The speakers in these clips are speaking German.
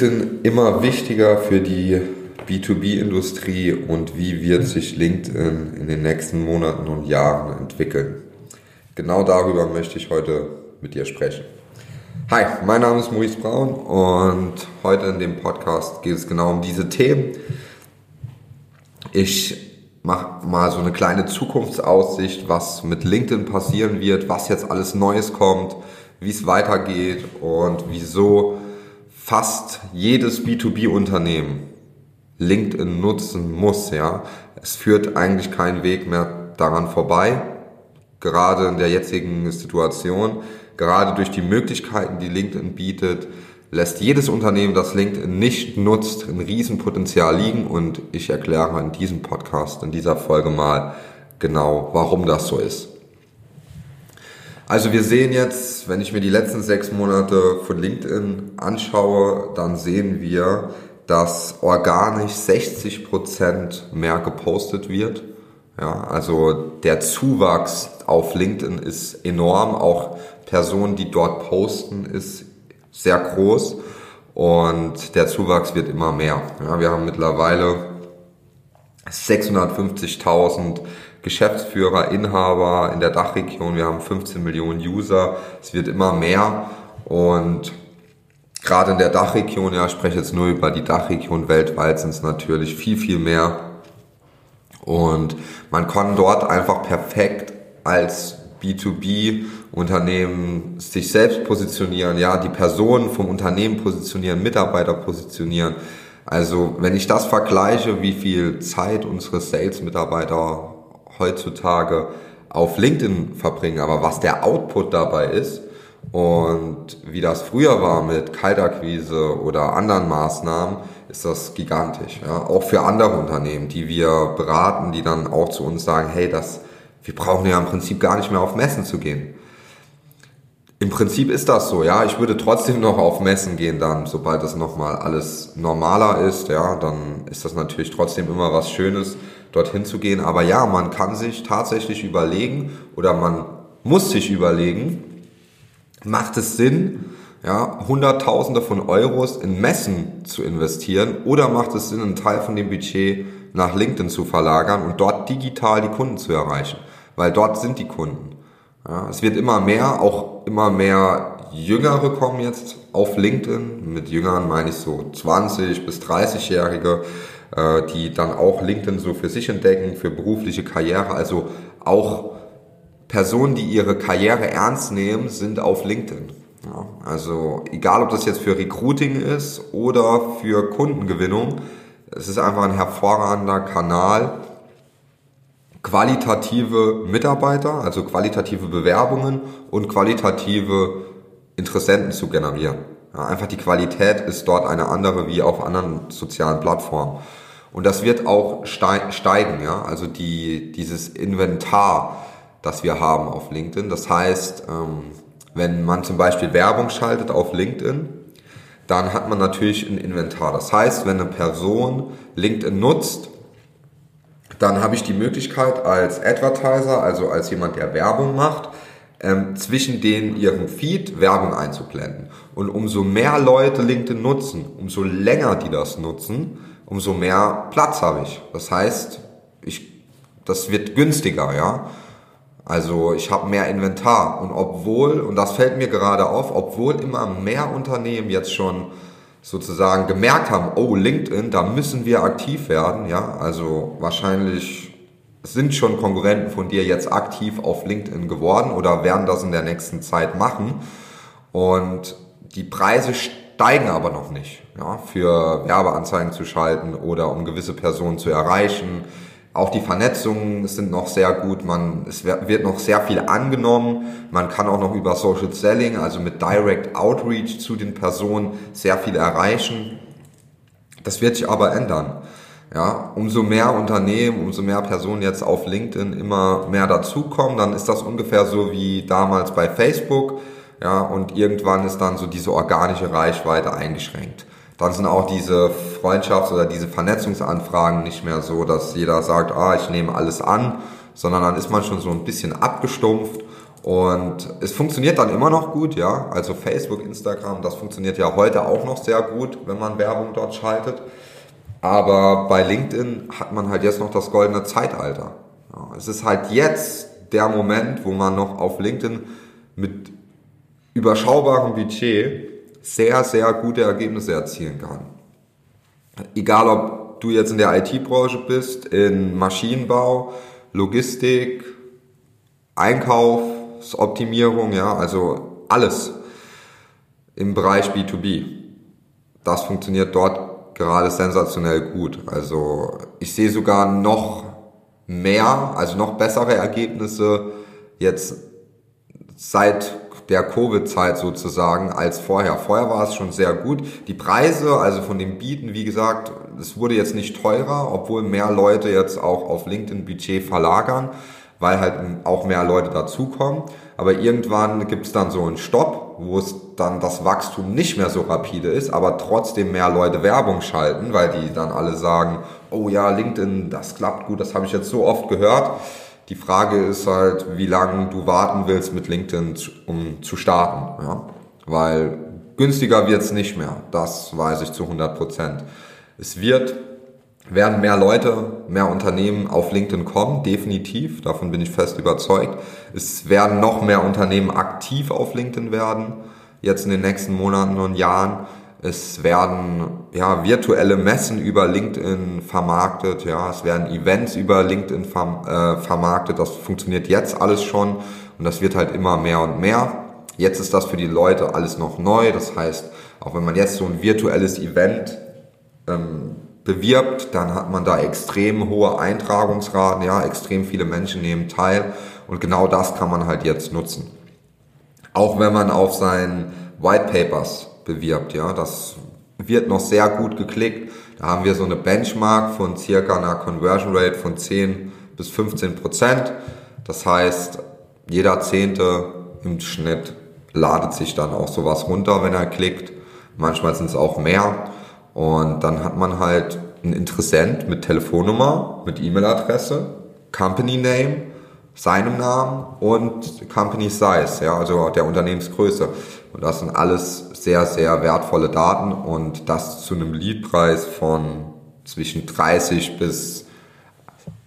LinkedIn immer wichtiger für die B2B-Industrie und wie wird sich LinkedIn in den nächsten Monaten und Jahren entwickeln? Genau darüber möchte ich heute mit dir sprechen. Hi, mein Name ist Maurice Braun und heute in dem Podcast geht es genau um diese Themen. Ich mache mal so eine kleine Zukunftsaussicht, was mit LinkedIn passieren wird, was jetzt alles Neues kommt, wie es weitergeht und wieso fast jedes B2B-Unternehmen LinkedIn nutzen muss, ja. Es führt eigentlich keinen Weg mehr daran vorbei, gerade in der jetzigen Situation, gerade durch die Möglichkeiten, die LinkedIn bietet, lässt jedes Unternehmen, das LinkedIn nicht nutzt, ein Riesenpotenzial liegen und ich erkläre in diesem Podcast, in dieser Folge mal genau, warum das so ist. Also wir sehen jetzt, wenn ich mir die letzten sechs Monate von LinkedIn anschaue, dann sehen wir, dass organisch 60 Prozent mehr gepostet wird. Ja, also der Zuwachs auf LinkedIn ist enorm. Auch Personen, die dort posten, ist sehr groß. Und der Zuwachs wird immer mehr. Ja, wir haben mittlerweile 650.000 Geschäftsführer, Inhaber in der Dachregion. Wir haben 15 Millionen User. Es wird immer mehr. Und gerade in der Dachregion, ja, ich spreche jetzt nur über die Dachregion weltweit, sind es natürlich viel, viel mehr. Und man kann dort einfach perfekt als B2B-Unternehmen sich selbst positionieren, ja, die Personen vom Unternehmen positionieren, Mitarbeiter positionieren. Also wenn ich das vergleiche, wie viel Zeit unsere Sales-Mitarbeiter heutzutage auf LinkedIn verbringen, aber was der Output dabei ist, und wie das früher war mit Kaltakquise oder anderen Maßnahmen, ist das gigantisch. Ja? Auch für andere Unternehmen, die wir beraten, die dann auch zu uns sagen, hey, das, wir brauchen ja im Prinzip gar nicht mehr auf Messen zu gehen. Im Prinzip ist das so, ja. Ich würde trotzdem noch auf Messen gehen dann, sobald das nochmal alles normaler ist, ja, dann ist das natürlich trotzdem immer was Schönes, dorthin zu gehen. Aber ja, man kann sich tatsächlich überlegen oder man muss sich überlegen, macht es Sinn, ja, Hunderttausende von Euros in Messen zu investieren oder macht es Sinn, einen Teil von dem Budget nach LinkedIn zu verlagern und dort digital die Kunden zu erreichen? Weil dort sind die Kunden. Ja, es wird immer mehr, auch immer mehr Jüngere kommen jetzt auf LinkedIn. Mit Jüngern meine ich so 20 bis 30-Jährige, äh, die dann auch LinkedIn so für sich entdecken, für berufliche Karriere. Also auch Personen, die ihre Karriere ernst nehmen, sind auf LinkedIn. Ja, also egal, ob das jetzt für Recruiting ist oder für Kundengewinnung, es ist einfach ein hervorragender Kanal, qualitative Mitarbeiter, also qualitative Bewerbungen und qualitative Interessenten zu generieren. Ja, einfach die Qualität ist dort eine andere wie auf anderen sozialen Plattformen. Und das wird auch steigen, ja. Also die, dieses Inventar, das wir haben auf LinkedIn. Das heißt, ähm, wenn man zum Beispiel Werbung schaltet auf LinkedIn, dann hat man natürlich ein Inventar. Das heißt, wenn eine Person LinkedIn nutzt, dann habe ich die Möglichkeit als Advertiser, also als jemand, der Werbung macht, ähm, zwischen den ihrem Feed Werbung einzublenden. Und umso mehr Leute LinkedIn nutzen, umso länger die das nutzen, umso mehr Platz habe ich. Das heißt, ich, das wird günstiger, ja. Also ich habe mehr Inventar und obwohl, und das fällt mir gerade auf, obwohl immer mehr Unternehmen jetzt schon sozusagen gemerkt haben, oh LinkedIn, da müssen wir aktiv werden, ja, also wahrscheinlich sind schon Konkurrenten von dir jetzt aktiv auf LinkedIn geworden oder werden das in der nächsten Zeit machen. Und die Preise steigen aber noch nicht, ja, für Werbeanzeigen zu schalten oder um gewisse Personen zu erreichen auch die Vernetzungen sind noch sehr gut. Man, es wird noch sehr viel angenommen. Man kann auch noch über Social Selling, also mit Direct Outreach zu den Personen sehr viel erreichen. Das wird sich aber ändern. Ja, umso mehr Unternehmen, umso mehr Personen jetzt auf LinkedIn immer mehr dazukommen, dann ist das ungefähr so wie damals bei Facebook. Ja, und irgendwann ist dann so diese organische Reichweite eingeschränkt dann sind auch diese Freundschafts- oder diese Vernetzungsanfragen nicht mehr so, dass jeder sagt, ah, ich nehme alles an, sondern dann ist man schon so ein bisschen abgestumpft Und es funktioniert dann immer noch gut, ja. Also Facebook, Instagram, das funktioniert ja heute auch noch sehr gut, wenn man Werbung dort schaltet. Aber bei LinkedIn hat man halt jetzt noch das goldene Zeitalter. Ja, es ist halt jetzt der Moment, wo man noch auf LinkedIn mit überschaubarem Budget sehr, sehr gute Ergebnisse erzielen kann. Egal, ob du jetzt in der IT-Branche bist, in Maschinenbau, Logistik, Einkaufsoptimierung, ja, also alles im Bereich B2B. Das funktioniert dort gerade sensationell gut. Also ich sehe sogar noch mehr, also noch bessere Ergebnisse jetzt seit der Covid-Zeit sozusagen als vorher. Vorher war es schon sehr gut. Die Preise, also von dem Bieten, wie gesagt, es wurde jetzt nicht teurer, obwohl mehr Leute jetzt auch auf LinkedIn Budget verlagern, weil halt auch mehr Leute dazukommen. Aber irgendwann gibt es dann so einen Stopp, wo es dann das Wachstum nicht mehr so rapide ist, aber trotzdem mehr Leute Werbung schalten, weil die dann alle sagen, oh ja, LinkedIn, das klappt gut, das habe ich jetzt so oft gehört. Die Frage ist halt, wie lange du warten willst mit LinkedIn, um zu starten. Ja? Weil günstiger wird's nicht mehr. Das weiß ich zu 100 Prozent. Es wird, werden mehr Leute, mehr Unternehmen auf LinkedIn kommen, definitiv. Davon bin ich fest überzeugt. Es werden noch mehr Unternehmen aktiv auf LinkedIn werden, jetzt in den nächsten Monaten und Jahren. Es werden ja, virtuelle Messen über LinkedIn vermarktet, ja, es werden Events über LinkedIn verm äh, vermarktet. Das funktioniert jetzt alles schon und das wird halt immer mehr und mehr. Jetzt ist das für die Leute alles noch neu. Das heißt, auch wenn man jetzt so ein virtuelles Event ähm, bewirbt, dann hat man da extrem hohe Eintragungsraten, ja, extrem viele Menschen nehmen teil und genau das kann man halt jetzt nutzen. Auch wenn man auf seinen White Papers bewirbt. Ja, das wird noch sehr gut geklickt. Da haben wir so eine Benchmark von circa einer Conversion Rate von 10 bis 15 Prozent. Das heißt, jeder Zehnte im Schnitt ladet sich dann auch sowas runter, wenn er klickt. Manchmal sind es auch mehr. Und dann hat man halt einen Interessent mit Telefonnummer, mit E-Mail-Adresse, Company Name, seinem Namen und Company Size, ja, also der Unternehmensgröße. Und das sind alles sehr, sehr wertvolle Daten und das zu einem Leadpreis von zwischen 30 bis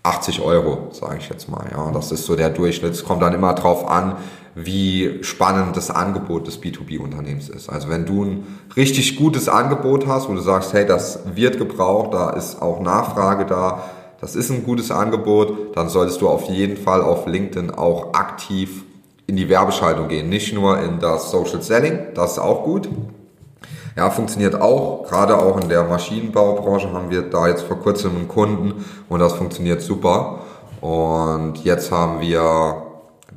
80 Euro, sage ich jetzt mal. Ja, das ist so der Durchschnitt. Es kommt dann immer drauf an, wie spannend das Angebot des B2B-Unternehmens ist. Also wenn du ein richtig gutes Angebot hast, wo du sagst, hey, das wird gebraucht, da ist auch Nachfrage da, das ist ein gutes Angebot, dann solltest du auf jeden Fall auf LinkedIn auch aktiv in die Werbeschaltung gehen, nicht nur in das Social Selling, das ist auch gut. Ja, funktioniert auch. Gerade auch in der Maschinenbaubranche haben wir da jetzt vor kurzem einen Kunden und das funktioniert super. Und jetzt haben wir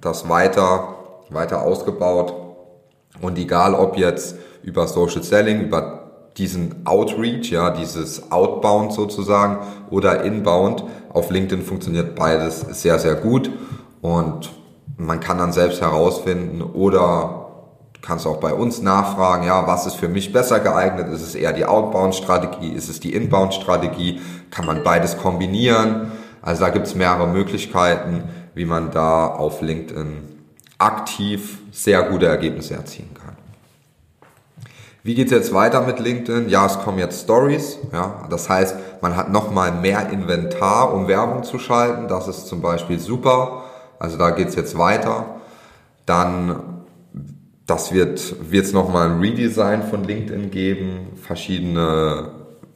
das weiter, weiter ausgebaut. Und egal ob jetzt über Social Selling, über diesen Outreach, ja, dieses Outbound sozusagen oder Inbound, auf LinkedIn funktioniert beides sehr, sehr gut. Und man kann dann selbst herausfinden oder kannst auch bei uns nachfragen, ja, was ist für mich besser geeignet? Ist es eher die Outbound-Strategie? Ist es die Inbound-Strategie? Kann man beides kombinieren? Also da gibt es mehrere Möglichkeiten, wie man da auf LinkedIn aktiv sehr gute Ergebnisse erzielen. Wie geht's jetzt weiter mit LinkedIn? Ja, es kommen jetzt Stories. Ja, das heißt, man hat nochmal mehr Inventar, um Werbung zu schalten. Das ist zum Beispiel super. Also da geht's jetzt weiter. Dann, das wird es nochmal ein Redesign von LinkedIn geben, verschiedene,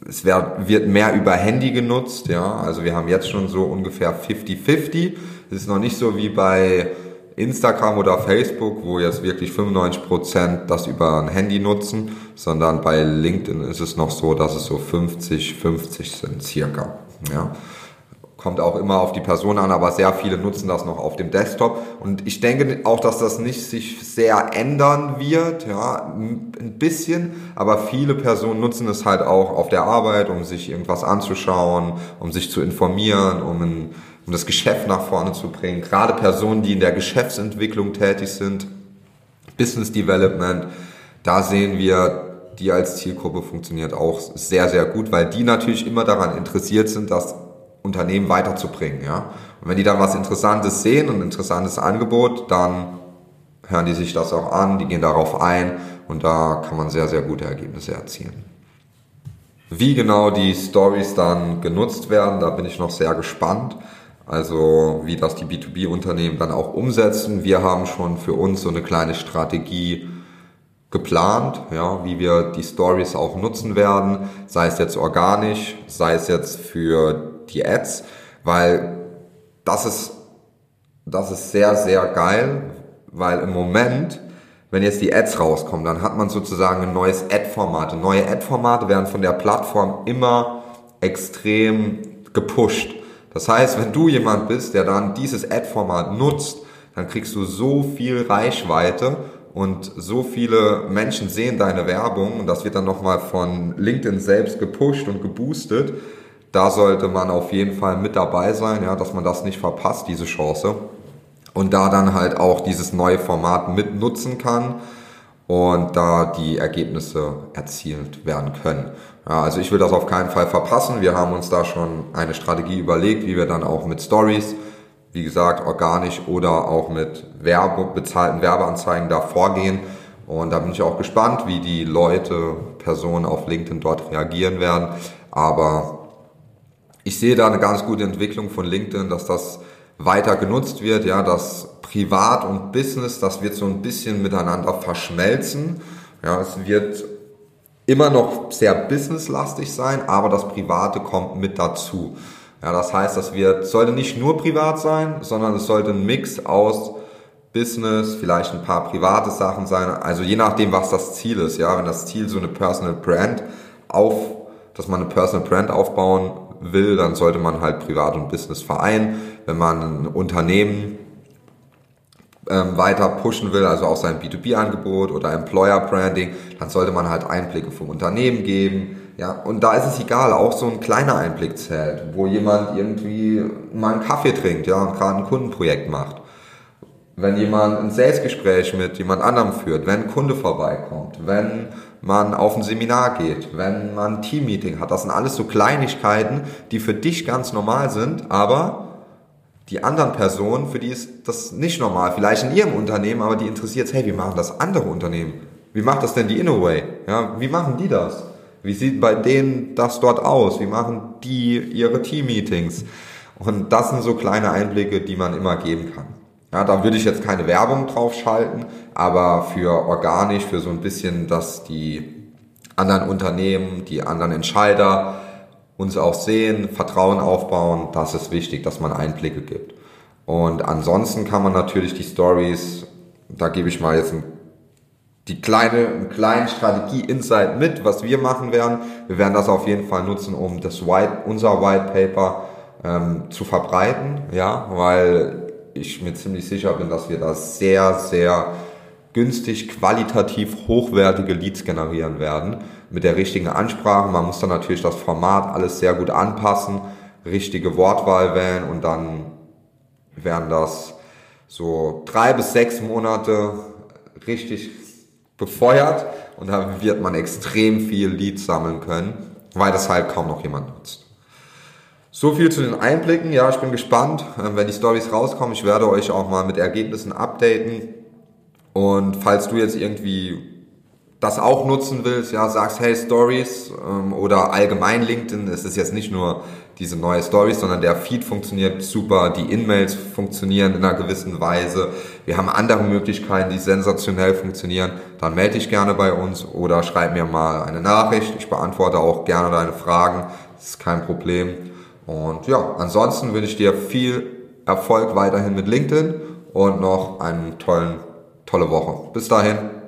es wird, wird mehr über Handy genutzt, ja, also wir haben jetzt schon so ungefähr 50-50. Es ist noch nicht so wie bei Instagram oder Facebook, wo jetzt wirklich 95% das über ein Handy nutzen, sondern bei LinkedIn ist es noch so, dass es so 50-50 sind circa. Ja kommt auch immer auf die Person an, aber sehr viele nutzen das noch auf dem Desktop. Und ich denke auch, dass das nicht sich sehr ändern wird, ja, ein bisschen, aber viele Personen nutzen es halt auch auf der Arbeit, um sich irgendwas anzuschauen, um sich zu informieren, um, ein, um das Geschäft nach vorne zu bringen. Gerade Personen, die in der Geschäftsentwicklung tätig sind, Business Development, da sehen wir, die als Zielgruppe funktioniert auch sehr, sehr gut, weil die natürlich immer daran interessiert sind, dass Unternehmen weiterzubringen. Ja? Und wenn die dann was Interessantes sehen und ein interessantes Angebot, dann hören die sich das auch an, die gehen darauf ein und da kann man sehr, sehr gute Ergebnisse erzielen. Wie genau die Stories dann genutzt werden, da bin ich noch sehr gespannt. Also wie das die B2B-Unternehmen dann auch umsetzen. Wir haben schon für uns so eine kleine Strategie geplant, ja, wie wir die Stories auch nutzen werden, sei es jetzt organisch, sei es jetzt für die Ads, weil das ist, das ist sehr, sehr geil, weil im Moment, wenn jetzt die Ads rauskommen, dann hat man sozusagen ein neues Ad-Format. Neue Ad-Formate werden von der Plattform immer extrem gepusht. Das heißt, wenn du jemand bist, der dann dieses Ad-Format nutzt, dann kriegst du so viel Reichweite und so viele Menschen sehen deine Werbung und das wird dann nochmal von LinkedIn selbst gepusht und geboostet. Da sollte man auf jeden Fall mit dabei sein, ja, dass man das nicht verpasst, diese Chance. Und da dann halt auch dieses neue Format mit nutzen kann und da die Ergebnisse erzielt werden können. Ja, also ich will das auf keinen Fall verpassen. Wir haben uns da schon eine Strategie überlegt, wie wir dann auch mit Stories wie gesagt, organisch oder auch mit Werbe, bezahlten Werbeanzeigen da vorgehen. Und da bin ich auch gespannt, wie die Leute, Personen auf LinkedIn dort reagieren werden. Aber ich sehe da eine ganz gute Entwicklung von LinkedIn, dass das weiter genutzt wird, ja, dass Privat und Business, das wird so ein bisschen miteinander verschmelzen. Ja, es wird immer noch sehr businesslastig sein, aber das Private kommt mit dazu. Ja, das heißt, das wird, sollte nicht nur privat sein, sondern es sollte ein Mix aus Business, vielleicht ein paar private Sachen sein. Also je nachdem, was das Ziel ist. Ja, wenn das Ziel so eine Personal Brand auf, dass man eine Personal Brand aufbauen will, dann sollte man halt Privat und Business vereinen. Wenn man ein Unternehmen ähm, weiter pushen will, also auch sein B2B-Angebot oder Employer Branding, dann sollte man halt Einblicke vom Unternehmen geben ja, und da ist es egal, auch so ein kleiner Einblick zählt, wo jemand irgendwie mal einen Kaffee trinkt, ja, und gerade ein Kundenprojekt macht. Wenn jemand ein Salesgespräch mit jemand anderem führt, wenn ein Kunde vorbeikommt, wenn man auf ein Seminar geht, wenn man ein Teammeeting hat, das sind alles so Kleinigkeiten, die für dich ganz normal sind, aber die anderen Personen, für die ist das nicht normal. Vielleicht in ihrem Unternehmen, aber die interessiert hey, wie machen das andere Unternehmen? Wie macht das denn die Innoway? Ja, wie machen die das? Wie sieht bei denen das dort aus? Wie machen die ihre Team-Meetings? Und das sind so kleine Einblicke, die man immer geben kann. Ja, da würde ich jetzt keine Werbung drauf schalten, aber für organisch, für so ein bisschen, dass die anderen Unternehmen, die anderen Entscheider uns auch sehen, Vertrauen aufbauen, das ist wichtig, dass man Einblicke gibt. Und ansonsten kann man natürlich die Stories, da gebe ich mal jetzt ein die kleine, einen kleinen Strategie-Insight mit, was wir machen werden. Wir werden das auf jeden Fall nutzen, um das White, unser White Paper ähm, zu verbreiten, ja, weil ich mir ziemlich sicher bin, dass wir da sehr, sehr günstig, qualitativ hochwertige Leads generieren werden mit der richtigen Ansprache. Man muss dann natürlich das Format alles sehr gut anpassen, richtige Wortwahl wählen und dann werden das so drei bis sechs Monate richtig befeuert und da wird man extrem viel Leads sammeln können, weil das halt kaum noch jemand nutzt. So viel zu den Einblicken. Ja, ich bin gespannt, äh, wenn die Stories rauskommen. Ich werde euch auch mal mit Ergebnissen updaten. Und falls du jetzt irgendwie das auch nutzen willst, ja, sagst, hey, Stories ähm, oder allgemein LinkedIn, es ist jetzt nicht nur diese neue Stories, sondern der Feed funktioniert super, die In-Mails funktionieren in einer gewissen Weise, wir haben andere Möglichkeiten, die sensationell funktionieren, dann melde dich gerne bei uns oder schreib mir mal eine Nachricht, ich beantworte auch gerne deine Fragen, das ist kein Problem. Und ja, ansonsten wünsche ich dir viel Erfolg weiterhin mit LinkedIn und noch eine tollen, tolle Woche. Bis dahin.